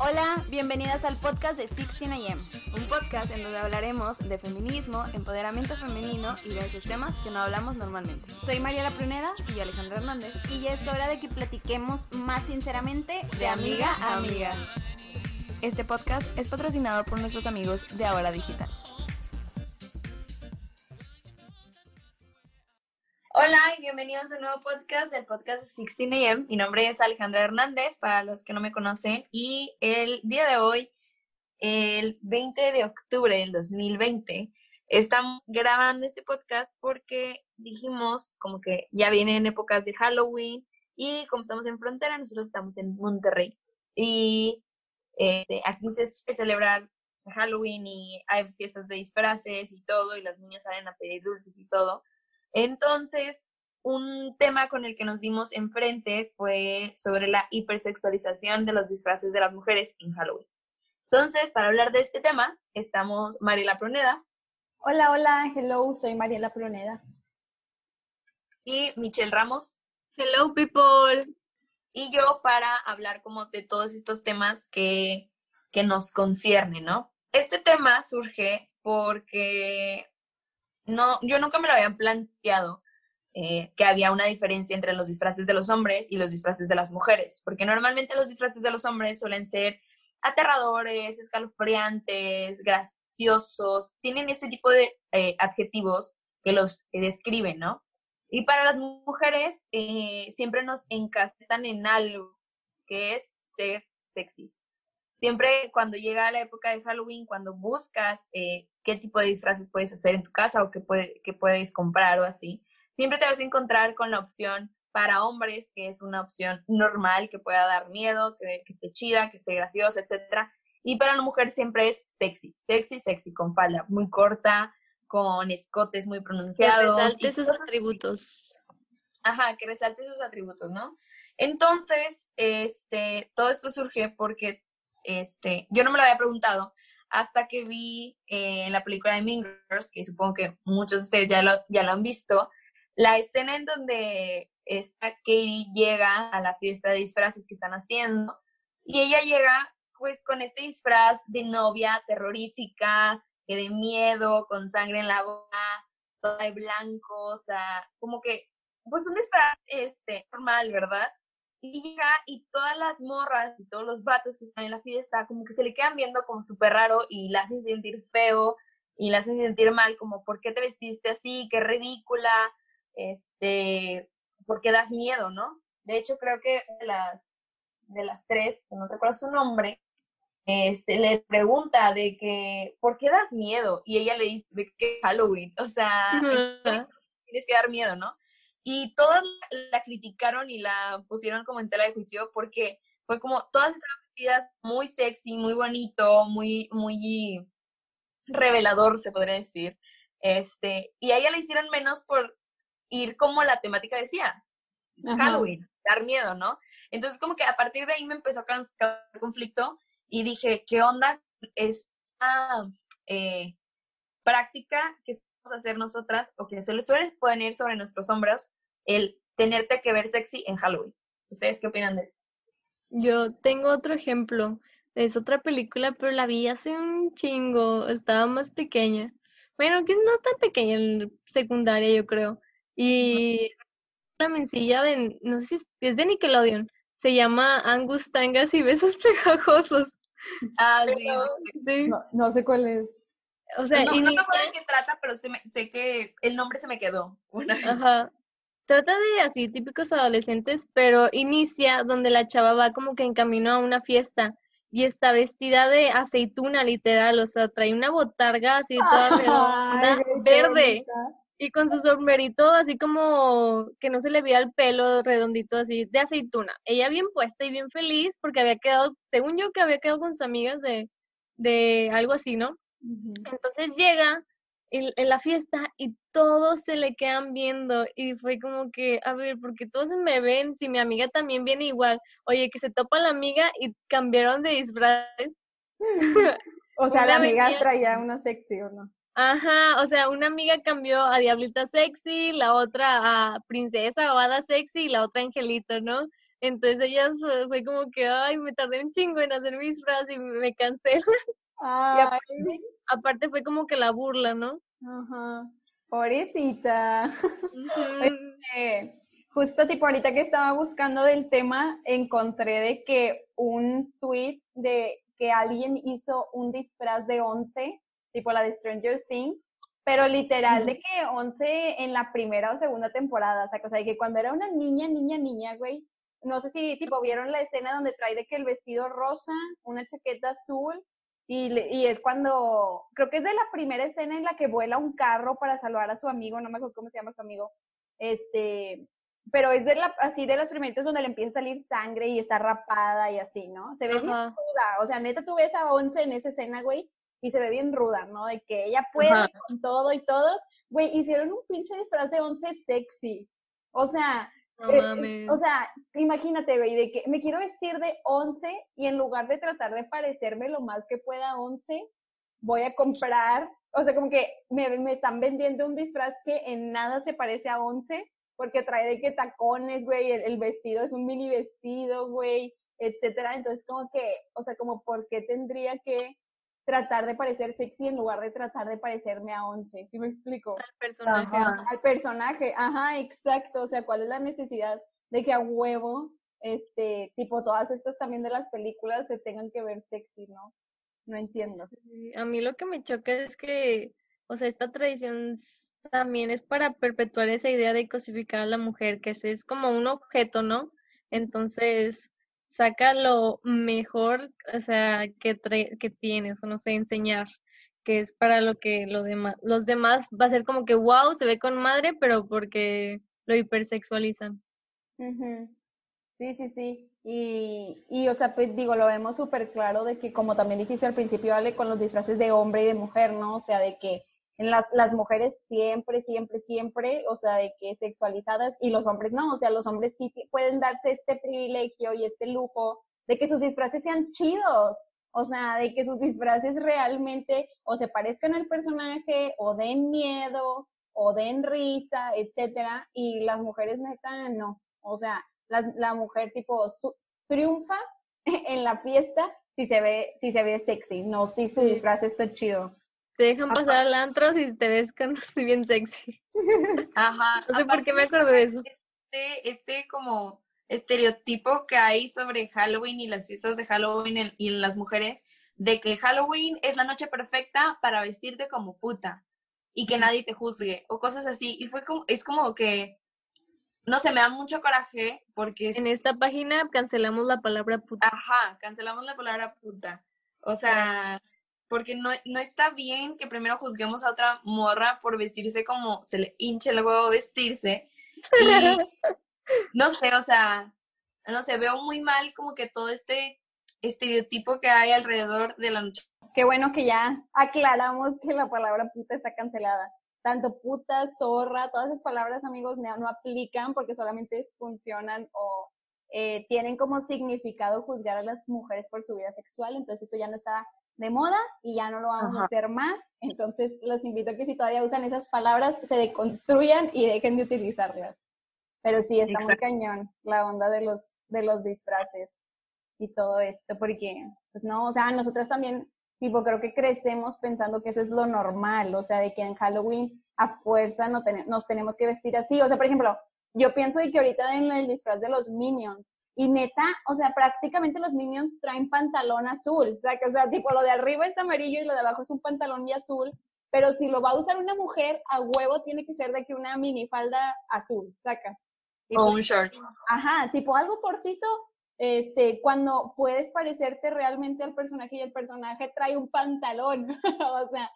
Hola, bienvenidas al podcast de 16am, un podcast en donde hablaremos de feminismo, empoderamiento femenino y de esos temas que no hablamos normalmente. Soy Mariela Pruneda y yo Alejandra Hernández y ya es hora de que platiquemos más sinceramente de amiga a amiga. Este podcast es patrocinado por nuestros amigos de Ahora Digital. Hola y bienvenidos a un nuevo podcast del podcast de 16am. Mi nombre es Alejandra Hernández, para los que no me conocen, y el día de hoy, el 20 de octubre del 2020, estamos grabando este podcast porque dijimos como que ya vienen épocas de Halloween y como estamos en frontera, nosotros estamos en Monterrey. Y este, aquí se suele Halloween y hay fiestas de disfraces y todo, y las niñas salen a pedir dulces y todo. Entonces, un tema con el que nos dimos enfrente fue sobre la hipersexualización de los disfraces de las mujeres en Halloween. Entonces, para hablar de este tema, estamos Mariela Proneda. Hola, hola, hello, soy Mariela Proneda. Y Michelle Ramos. Hello, people. Y yo para hablar como de todos estos temas que, que nos conciernen, ¿no? Este tema surge porque no, yo nunca me lo había planteado eh, que había una diferencia entre los disfraces de los hombres y los disfraces de las mujeres, porque normalmente los disfraces de los hombres suelen ser aterradores, escalofriantes, graciosos, tienen ese tipo de eh, adjetivos que los describen, ¿no? Y para las mujeres eh, siempre nos encasetan en algo que es ser sexys siempre cuando llega la época de Halloween, cuando buscas eh, qué tipo de disfraces puedes hacer en tu casa o qué, puede, puedes comprar o así, siempre te vas a encontrar con la opción para hombres, que es una opción normal, que pueda dar miedo, que, esté chida, que esté graciosa, etc. Y para la mujer siempre es sexy, sexy, sexy, con falda muy corta, con escotes muy pronunciados. Que resalte sus atributos. Ajá, que resalte sus atributos, ¿no? Entonces, este, todo esto surge porque este, yo no me lo había preguntado hasta que vi eh, en la película de Mean Girls, que supongo que muchos de ustedes ya lo, ya lo han visto, la escena en donde esta Katie llega a la fiesta de disfraces que están haciendo y ella llega pues con este disfraz de novia terrorífica, que de miedo, con sangre en la boca, toda de blanco, o sea, como que pues un disfraz este normal, ¿verdad? Y llega y todas las morras y todos los vatos que están en la fiesta como que se le quedan viendo como súper raro y la hacen sentir feo y la hacen sentir mal, como ¿por qué te vestiste así? ¡Qué ridícula! Este, ¿por qué das miedo, no? De hecho, creo que de las, de las tres, que no recuerdo su nombre, este, le pregunta de que, ¿por qué das miedo? Y ella le dice, de que Halloween, o sea, tienes que dar miedo, ¿no? Y todas la criticaron y la pusieron como en tela de juicio porque fue como, todas estaban vestidas muy sexy, muy bonito, muy, muy revelador, se podría decir. Este, y a ella le hicieron menos por ir como la temática decía, Halloween, dar miedo, ¿no? Entonces como que a partir de ahí me empezó a causar conflicto y dije, ¿qué onda esta eh, práctica que a hacer nosotras o que se les suele poner sobre nuestros hombros el tenerte que ver sexy en Halloween. ¿Ustedes qué opinan de eso? Yo tengo otro ejemplo. Es otra película, pero la vi hace un chingo. Estaba más pequeña. Bueno, que no tan pequeña, en secundaria yo creo. Y la mencilla de, no sé si es de Nickelodeon. Se llama Angus Tangas y Besos Pegajosos. Ah, sí. No, sé cuál es. O sea, no, no me acuerdo de qué trata, pero sé que el nombre se me quedó una vez. Ajá trata de así típicos adolescentes, pero inicia donde la chava va como que en camino a una fiesta y está vestida de aceituna literal, o sea, trae una botarga así toda redonda, verde y con su sombrerito así como que no se le veía el pelo redondito así de aceituna. Ella bien puesta y bien feliz porque había quedado, según yo que había quedado con sus amigas de, de algo así, ¿no? Entonces llega en, la fiesta y todos se le quedan viendo y fue como que, a ver, porque todos me ven, si mi amiga también viene igual, oye, que se topa la amiga y cambiaron de disfraces. o sea, la amiga traía una sexy o no. Ajá, o sea, una amiga cambió a Diablita Sexy, la otra a Princesa o Hada Sexy y la otra Angelita, ¿no? Entonces ella fue, como que, ay, me tardé un chingo en hacer mis frases y me y aparte, fue como que la burla, ¿no? Ajá. Pobrecita. Este, justo tipo ahorita que estaba buscando del tema, encontré de que un tweet de que alguien hizo un disfraz de once, tipo la de Stranger Things, pero literal de que once en la primera o segunda temporada, o sea, o sea, que cuando era una niña, niña, niña, güey, no sé si tipo vieron la escena donde trae de que el vestido rosa, una chaqueta azul y, es cuando, creo que es de la primera escena en la que vuela un carro para salvar a su amigo, no me acuerdo cómo se llama su amigo, este, pero es de la, así de las primeritas donde le empieza a salir sangre y está rapada y así, ¿no? Se ve bien ruda, o sea, neta tú ves a Once en esa escena, güey, y se ve bien ruda, ¿no? De que ella puede con todo y todos, güey, hicieron un pinche disfraz de Once sexy, o sea, eh, o sea, imagínate, güey, de que me quiero vestir de 11 y en lugar de tratar de parecerme lo más que pueda a 11, voy a comprar, o sea, como que me, me, están vendiendo un disfraz que en nada se parece a 11, porque trae de que tacones, güey, el, el vestido es un mini vestido, güey, etcétera. Entonces, como que, o sea, como, ¿por qué tendría que tratar de parecer sexy en lugar de tratar de parecerme a Once, ¿sí me explico? Al personaje. Al personaje, ajá, exacto, o sea, ¿cuál es la necesidad de que a huevo, este, tipo, todas estas también de las películas se tengan que ver sexy, ¿no? No entiendo. A mí lo que me choca es que, o sea, esta tradición también es para perpetuar esa idea de cosificar a la mujer, que es como un objeto, ¿no? Entonces, saca lo mejor, o sea, que, que tienes, o no sé, enseñar, que es para lo que lo demás, los demás va a ser como que, wow, se ve con madre, pero porque lo hipersexualizan. Sí, sí, sí. Y, y, o sea, pues digo, lo vemos súper claro de que, como también dijiste al principio, vale, con los disfraces de hombre y de mujer, ¿no? O sea, de que en las mujeres siempre, siempre, siempre, o sea, de que sexualizadas y los hombres no, o sea, los hombres sí pueden darse este privilegio y este lujo de que sus disfraces sean chidos, o sea, de que sus disfraces realmente o se parezcan al personaje o den miedo o den risa, etcétera, y las mujeres neta no, o sea, la, la mujer tipo triunfa en la fiesta si se ve si se ve sexy, no si su disfraz está chido. Te dejan pasar al antro si te ves con bien sexy. Ajá. No sé por qué me acuerdo de eso. Este, este como estereotipo que hay sobre Halloween y las fiestas de Halloween y en las mujeres, de que Halloween es la noche perfecta para vestirte como puta y que nadie te juzgue o cosas así. Y fue como, es como que, no sé, me da mucho coraje porque... En esta página cancelamos la palabra puta. Ajá, cancelamos la palabra puta. O sea, porque no, no está bien que primero juzguemos a otra morra por vestirse como se le hinche el huevo vestirse. Y no sé, o sea, no sé, veo muy mal como que todo este estereotipo que hay alrededor de la noche. Qué bueno que ya aclaramos que la palabra puta está cancelada. Tanto puta, zorra, todas esas palabras, amigos, no, aplican porque solamente funcionan o eh, tienen como significado juzgar a las mujeres por su vida sexual. Entonces eso ya no está de moda y ya no lo vamos a hacer más. Entonces, los invito a que si todavía usan esas palabras, se deconstruyan y dejen de utilizarlas. Pero sí, está muy cañón la onda de los, de los disfraces y todo esto, porque, pues no, o sea, nosotras también, tipo, creo que crecemos pensando que eso es lo normal, o sea, de que en Halloween a fuerza no nos tenemos que vestir así. O sea, por ejemplo, yo pienso de que ahorita en el disfraz de los Minions, y neta, o sea, prácticamente los Minions traen pantalón azul. O sea, que, o sea, tipo, lo de arriba es amarillo y lo de abajo es un pantalón y azul. Pero si lo va a usar una mujer, a huevo tiene que ser de que una minifalda azul, sacas. o un short. Ajá, tipo algo cortito, este, cuando puedes parecerte realmente al personaje y el personaje trae un pantalón. o sea,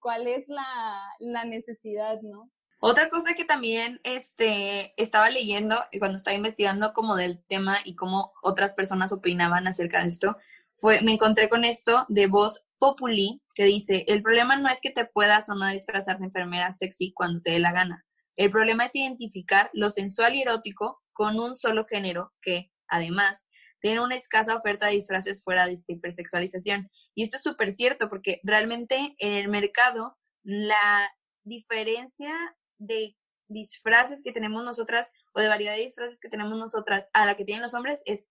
¿cuál es la, la necesidad, no? Otra cosa que también este, estaba leyendo cuando estaba investigando como del tema y cómo otras personas opinaban acerca de esto, fue, me encontré con esto de voz populi que dice, el problema no es que te puedas o no disfrazar de enfermera sexy cuando te dé la gana. El problema es identificar lo sensual y erótico con un solo género que, además, tiene una escasa oferta de disfraces fuera de esta hipersexualización. Y esto es súper cierto porque realmente en el mercado la diferencia de, disfraces que tenemos nosotras o de variedad de disfraces que tenemos nosotras a la que tienen los hombres es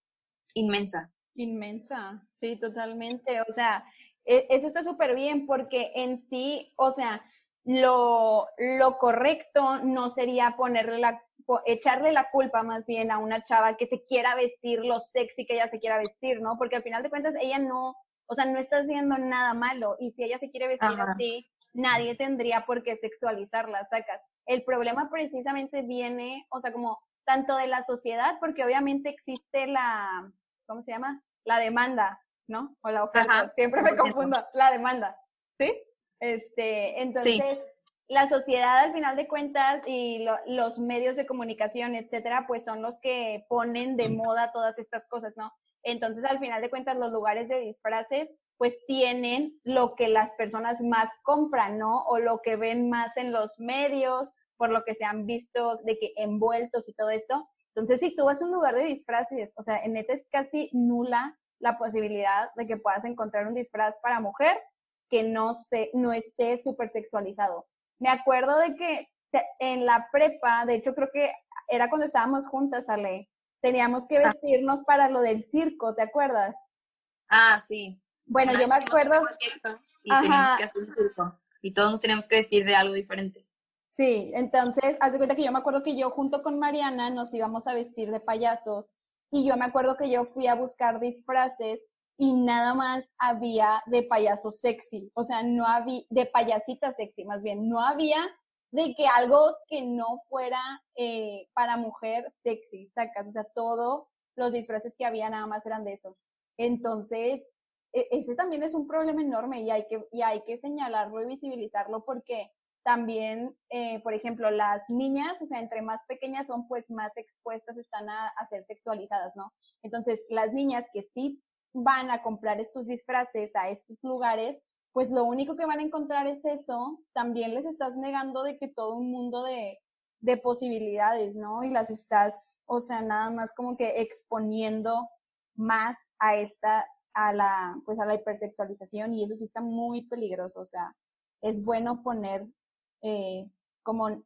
inmensa. Inmensa, sí, totalmente. O sea, e, eso está súper bien porque en sí, o sea, lo, lo correcto no sería ponerle la, echarle la culpa más bien a una chava que se quiera vestir lo sexy que ella se quiera vestir, ¿no? Porque al final de cuentas ella no, o sea, no está haciendo nada malo y si ella se quiere vestir así, nadie tendría por qué sexualizarla, sacas. El problema precisamente viene, o sea, como tanto de la sociedad, porque obviamente existe la, ¿cómo se llama? La demanda, ¿no? O la oferta. Siempre me confundo. La demanda, ¿sí? Este, entonces, la sociedad al final de cuentas y los medios de comunicación, etcétera, pues son los que ponen de moda todas estas cosas, ¿no? Entonces, al final de cuentas, los lugares de disfraces, pues tienen lo que las personas más compran, ¿no? O lo que ven más en los medios, por lo que se han visto de que envueltos y todo esto. Entonces, si tú vas a un lugar de disfraces, o sea, en neta es casi nula la posibilidad de que puedas encontrar un disfraz para mujer que no, se, no esté súper sexualizado. Me acuerdo de que en la prepa, de hecho creo que era cuando estábamos juntas, Ale, teníamos que ah. vestirnos para lo del circo, ¿te acuerdas? Ah, sí. Bueno, yo me acuerdo... Y teníamos que hacer un circo. Y todos nos teníamos que vestir de algo diferente. Sí, entonces, haz de cuenta que yo me acuerdo que yo junto con Mariana nos íbamos a vestir de payasos y yo me acuerdo que yo fui a buscar disfraces y nada más había de payaso sexy, o sea, no había, de payasita sexy, más bien, no había de que algo que no fuera eh, para mujer sexy, sacas, o sea, todos los disfraces que había nada más eran de esos. Entonces, ese también es un problema enorme y hay que, y hay que señalarlo y visibilizarlo porque también, eh, por ejemplo, las niñas, o sea, entre más pequeñas son, pues más expuestas están a, ser sexualizadas, ¿no? Entonces, las niñas que sí van a comprar estos disfraces a estos lugares, pues lo único que van a encontrar es eso, también les estás negando de que todo un mundo de, de posibilidades, ¿no? Y las estás, o sea, nada más como que exponiendo más a esta, a la, pues a la hipersexualización y eso sí está muy peligroso, o sea, es bueno poner eh, como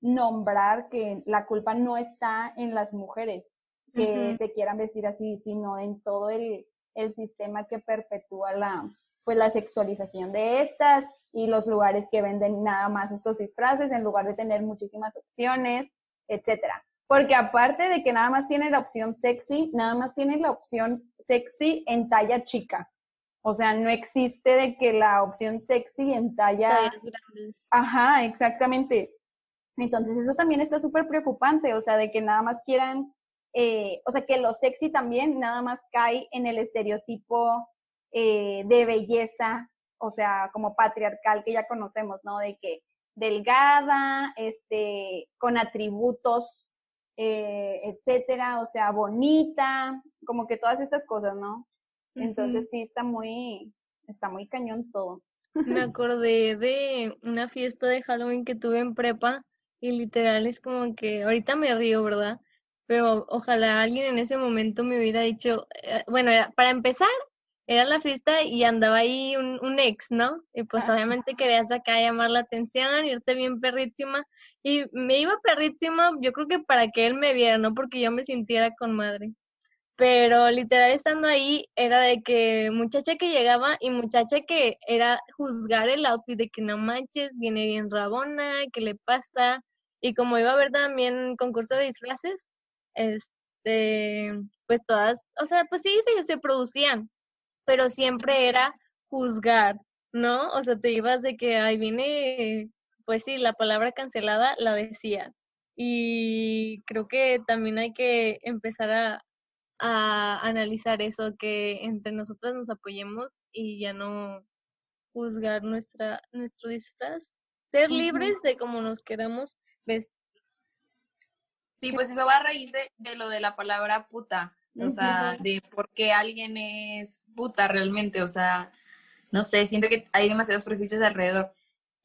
nombrar que la culpa no está en las mujeres que se quieran vestir así, sino en todo el, el sistema que perpetúa la, pues la sexualización de estas y los lugares que venden nada más estos disfraces en lugar de tener muchísimas opciones, etcétera. Porque aparte de que nada más tiene la opción sexy, nada más tiene la opción sexy en talla chica. O sea, no existe de que la opción sexy en talla... grandes. Ajá, exactamente. Entonces eso también está súper preocupante, o sea, de que nada más quieran, eh, o sea, que lo sexy también nada más cae en el estereotipo eh, de belleza, o sea, como patriarcal que ya conocemos, ¿no? De que delgada, este, con atributos, eh, etcétera, o sea, bonita, como que todas estas cosas, ¿no? Entonces sí está muy, está muy cañón todo. Me acordé de una fiesta de Halloween que tuve en prepa y literal es como que ahorita me río, ¿verdad? Pero ojalá alguien en ese momento me hubiera dicho, eh, bueno, para empezar, era la fiesta y andaba ahí un, un ex, ¿no? Y pues obviamente querías acá llamar la atención, irte bien perrísima. Y me iba perrísima, yo creo que para que él me viera, no porque yo me sintiera con madre pero literal estando ahí era de que muchacha que llegaba y muchacha que era juzgar el outfit de que no manches, viene bien rabona, ¿qué le pasa? Y como iba a haber también concurso de disfraces, este, pues todas, o sea, pues sí, sí, se producían, pero siempre era juzgar, ¿no? O sea, te ibas de que ahí viene, pues sí, la palabra cancelada la decía. Y creo que también hay que empezar a, a analizar eso, que entre nosotras nos apoyemos y ya no juzgar nuestra, nuestro disfraz. Ser libres de como nos queramos vestir. Sí, pues eso va a raíz de, lo de la palabra puta, o sea, de por qué alguien es puta realmente, o sea, no sé, siento que hay demasiados prejuicios alrededor.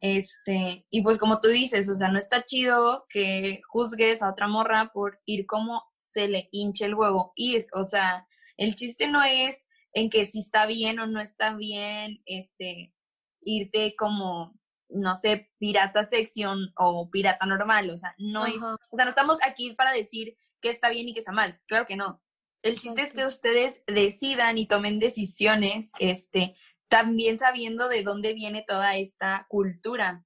Este, y pues como tú dices, o sea, no está chido que juzgues a otra morra por ir como se le hinche el huevo, ir, o sea, el chiste no es en que si está bien o no está bien, este, irte como no sé, pirata sección o pirata normal, o sea, no es, o sea, no estamos aquí para decir qué está bien y qué está mal, claro que no. El chiste es que ustedes decidan y tomen decisiones, este, también sabiendo de dónde viene toda esta cultura,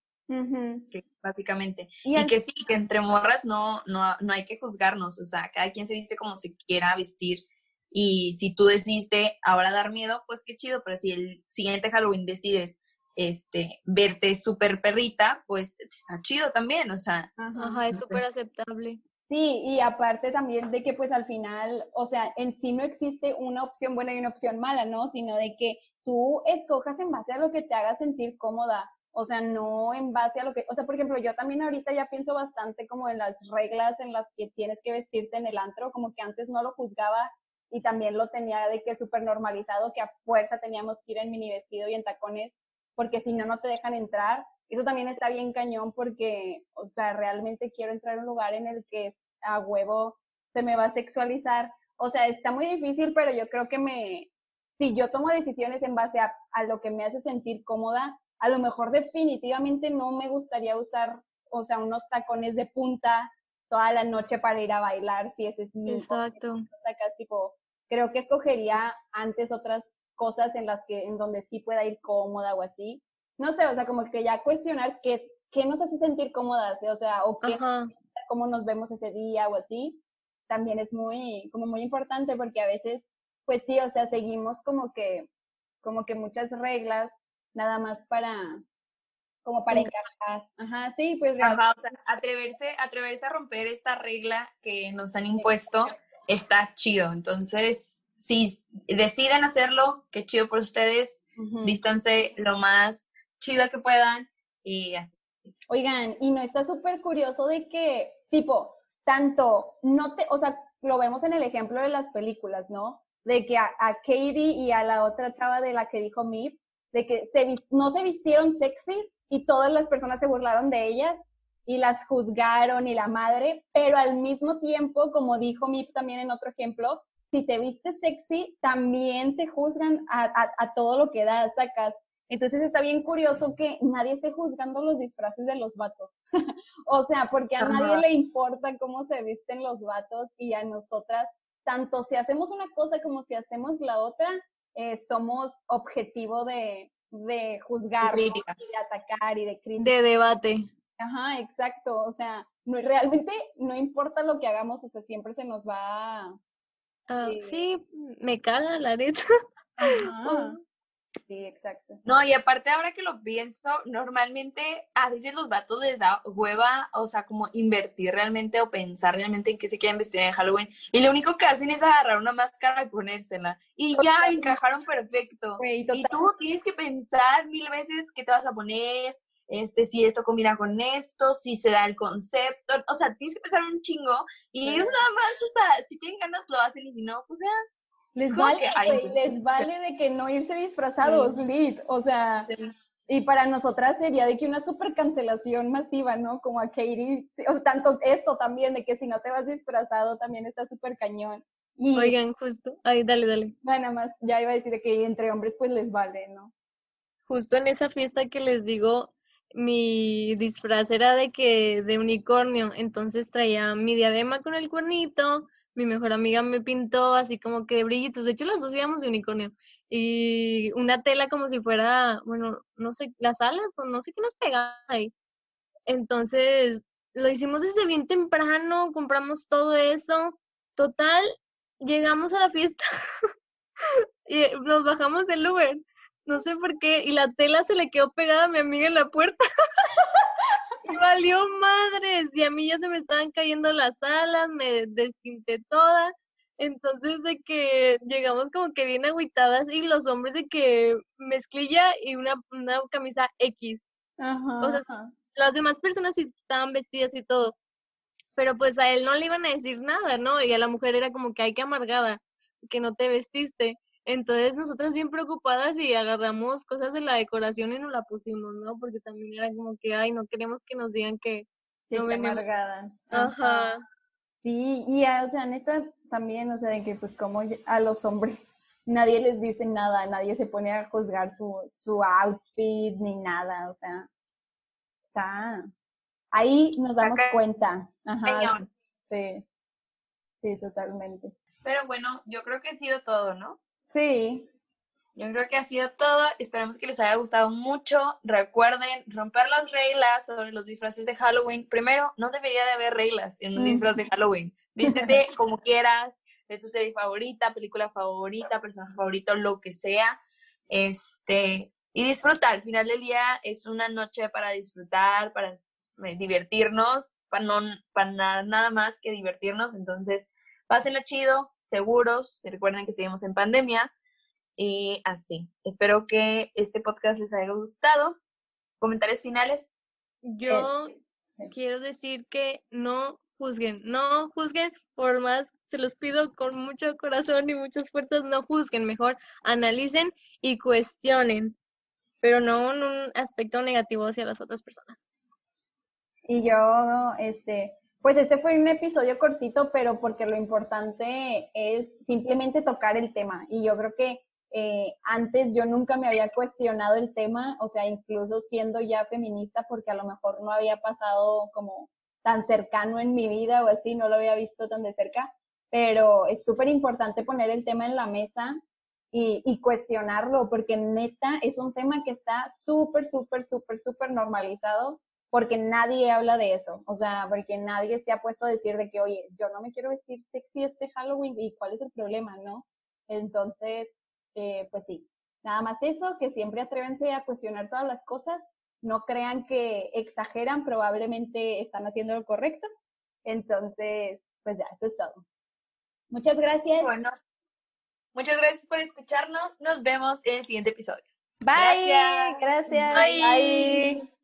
básicamente. Y, que sí, que entre morras no, no, no hay que juzgarnos, o sea, cada quien se viste como se quiera vestir. Y si tú decidiste ahora dar miedo, pues qué chido, pero si el siguiente Halloween decides este, verte súper perrita, pues está chido también, o sea. Ajá, es súper aceptable. Sí, y aparte también de que pues al final, o sea, en sí no existe una opción buena y una opción mala, ¿no? Sino de que tú escojas en base a lo que te haga sentir cómoda, o sea, no en base a lo que, o sea, por ejemplo, yo también ahorita ya pienso bastante como en las reglas en las que tienes que vestirte en el antro, como que antes no lo juzgaba y también lo tenía de que súper normalizado, que a fuerza teníamos que ir en mini vestido y en tacones, porque si no, no te dejan entrar. Eso también está bien cañón porque, o sea, realmente quiero entrar a un lugar en el que a huevo se me va a sexualizar. O sea, está muy difícil, pero yo creo que me, si yo tomo decisiones en base a, a lo que me hace sentir cómoda, a lo mejor definitivamente no me gustaría usar, o sea, unos tacones de punta toda la noche para ir a bailar, si ese es mi Exacto. tipo, creo que escogería antes otras cosas en las que, en donde sí pueda ir cómoda o así. No sé, o sea, como que ya cuestionar qué, qué nos hace sentir cómodas, o sea, o qué, cómo nos vemos ese día o así, también es muy, como muy importante porque a veces, pues sí, o sea, seguimos como que, como que muchas reglas nada más para, como para encajar. Ajá, sí, pues Ajá, o sea, atreverse, atreverse a romper esta regla que nos han impuesto está chido. Entonces, si deciden hacerlo, qué chido por ustedes, uh lo más chido que puedan y así. Oigan, y no está súper curioso de que, tipo, tanto, no te, o sea, lo vemos en el ejemplo de las películas, ¿no? De que a, a Katie y a la otra chava de la que dijo Mip, de que se, no se vistieron sexy y todas las personas se burlaron de ellas y las juzgaron y la madre, pero al mismo tiempo, como dijo Mip también en otro ejemplo, si te vistes sexy, también te juzgan a, a, todo lo que das, sacas. Entonces está bien curioso que nadie esté juzgando los disfraces de los vatos. o sea, porque a nadie le importa cómo se visten los vatos y a nosotras, tanto si hacemos una cosa como si hacemos la otra, eh, somos objetivo de, de juzgar, y de atacar y de crítica. De debate. Ajá, exacto. O sea, no, realmente no importa lo que hagamos, o sea, siempre se nos va. Ah, eh, sí, me caga la neta. Ajá. Sí, exacto. No, y aparte ahora que lo pienso, normalmente a veces los vatos les da hueva, o sea, como invertir realmente o pensar realmente en qué se quieren vestir en Halloween. Y lo único que hacen es agarrar una máscara y ponérsela. Y ya encajaron perfecto. y tú tienes que pensar mil veces qué te vas a poner, este, si esto combina con esto, si se da el concepto, o sea, tienes que pensar un chingo y ellos nada más, o sea, si tienen ganas lo hacen y si no, pues ya, les vale, les vale de que no irse disfrazados, lit, o sea, y para nosotras sería de que una super cancelación masiva, ¿no? Como a Katie, o tanto esto también, de que si no te vas disfrazado también está súper cañón. Y, Oigan, justo, ay, dale, dale. Nada más, ya iba a decir que entre hombres pues les vale, ¿no? Justo en esa fiesta que les digo, mi disfraz era de que, de unicornio, entonces traía mi diadema con el cuernito, mi mejor amiga me pintó así como que de brillitos, de hecho las dos íbamos de unicornio, y una tela como si fuera, bueno, no sé, las alas o no sé qué nos pegaba ahí. Entonces, lo hicimos desde bien temprano, compramos todo eso, total, llegamos a la fiesta y nos bajamos del Uber, no sé por qué, y la tela se le quedó pegada a mi amiga en la puerta. valió madres. Y a mí ya se me estaban cayendo las alas, me despinté toda. Entonces de que llegamos como que bien agüitadas y los hombres de que mezclilla y una, una camisa X. Ajá, o sea, las demás personas sí estaban vestidas y todo. Pero pues a él no le iban a decir nada, ¿no? Y a la mujer era como que hay que amargada, que no te vestiste. Entonces nosotras bien preocupadas y agarramos cosas de la decoración y nos la pusimos, ¿no? Porque también era como que, ay, no queremos que nos digan que, no venimos. Ajá. Sí, y o sea, neta también, o sea, de que pues como a los hombres nadie les dice nada, nadie se pone a juzgar su, su outfit ni nada, o sea, Está. Ahí nos damos Acá- cuenta. Ajá. Sí. Sí, totalmente. Pero bueno, yo creo que ha sido todo, ¿no? Sí. Yo creo que ha sido todo. Esperamos que les haya gustado mucho. Recuerden romper las reglas sobre los disfraces de Halloween. Primero, no debería de haber reglas en un Mm. disfraz de Halloween. Vístete como quieras, de tu serie favorita, película favorita, personaje favorito, lo que sea. Este, y disfrutar. Al final del día es una noche para disfrutar, para eh, divertirnos, para, no, para na- nada más que divertirnos. Entonces, pásenlo chido, seguros. y Recuerden que seguimos en pandemia. Y así. Espero que este podcast les haya gustado. Comentarios finales. Yo quiero decir que no juzguen, no juzguen, por más se los pido con mucho corazón y muchas fuerzas, no juzguen, mejor analicen y cuestionen, pero no en un aspecto negativo hacia las otras personas. Y yo, este, pues este fue un episodio cortito, pero porque lo importante es simplemente tocar el tema. Y yo creo que eh, antes yo nunca me había cuestionado el tema, o sea, incluso siendo ya feminista, porque a lo mejor no había pasado como tan cercano en mi vida o así, no lo había visto tan de cerca, pero es súper importante poner el tema en la mesa y, y cuestionarlo, porque neta es un tema que está súper, súper, súper, súper normalizado porque nadie habla de eso, o sea, porque nadie se ha puesto a decir de que, oye, yo no me quiero vestir sexy este Halloween y cuál es el problema, ¿no? Entonces, eh, pues sí, nada más eso, que siempre atrévense a cuestionar todas las cosas, no crean que exageran, probablemente están haciendo lo correcto, entonces, pues ya, eso es todo. Muchas gracias. Bueno, muchas gracias por escucharnos. Nos vemos en el siguiente episodio. Bye. gracias. Gracias. Bye. Bye.